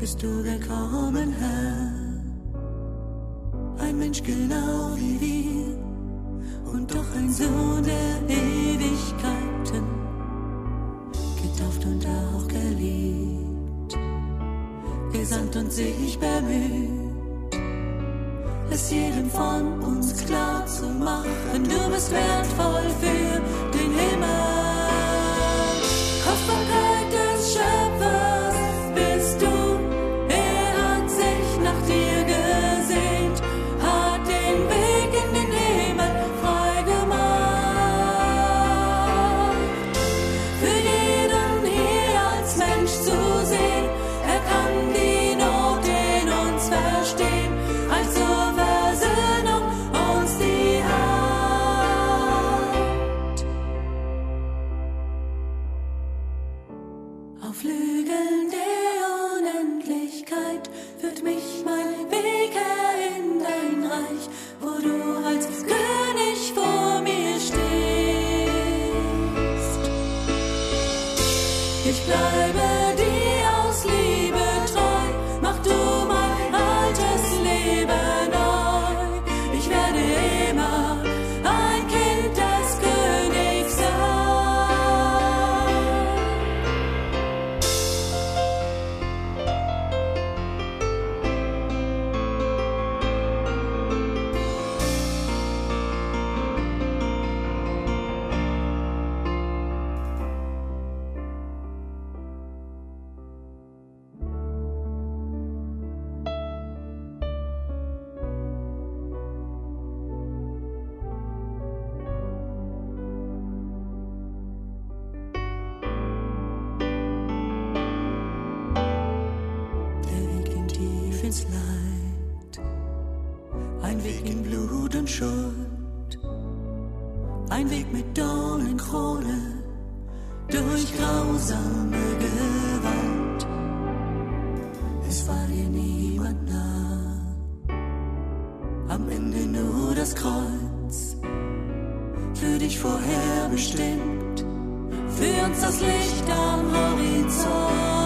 bist du gekommen, Herr. Ein Mensch genau wie wir und doch ein Sohn der Ewigkeiten, getauft und auch geliebt, gesandt und sich bemüht, es jedem von uns klar zu machen, du bist wertvoll Auf Flügeln der Unendlichkeit führt mich mein Weg in dein Reich, wo du ein Weg in Blut und Schuld, ein Weg mit Dornenkrone durch grausame Gewalt. Es war dir niemand nah, am Ende nur das Kreuz, für dich vorherbestimmt, für uns das Licht am Horizont.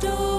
door.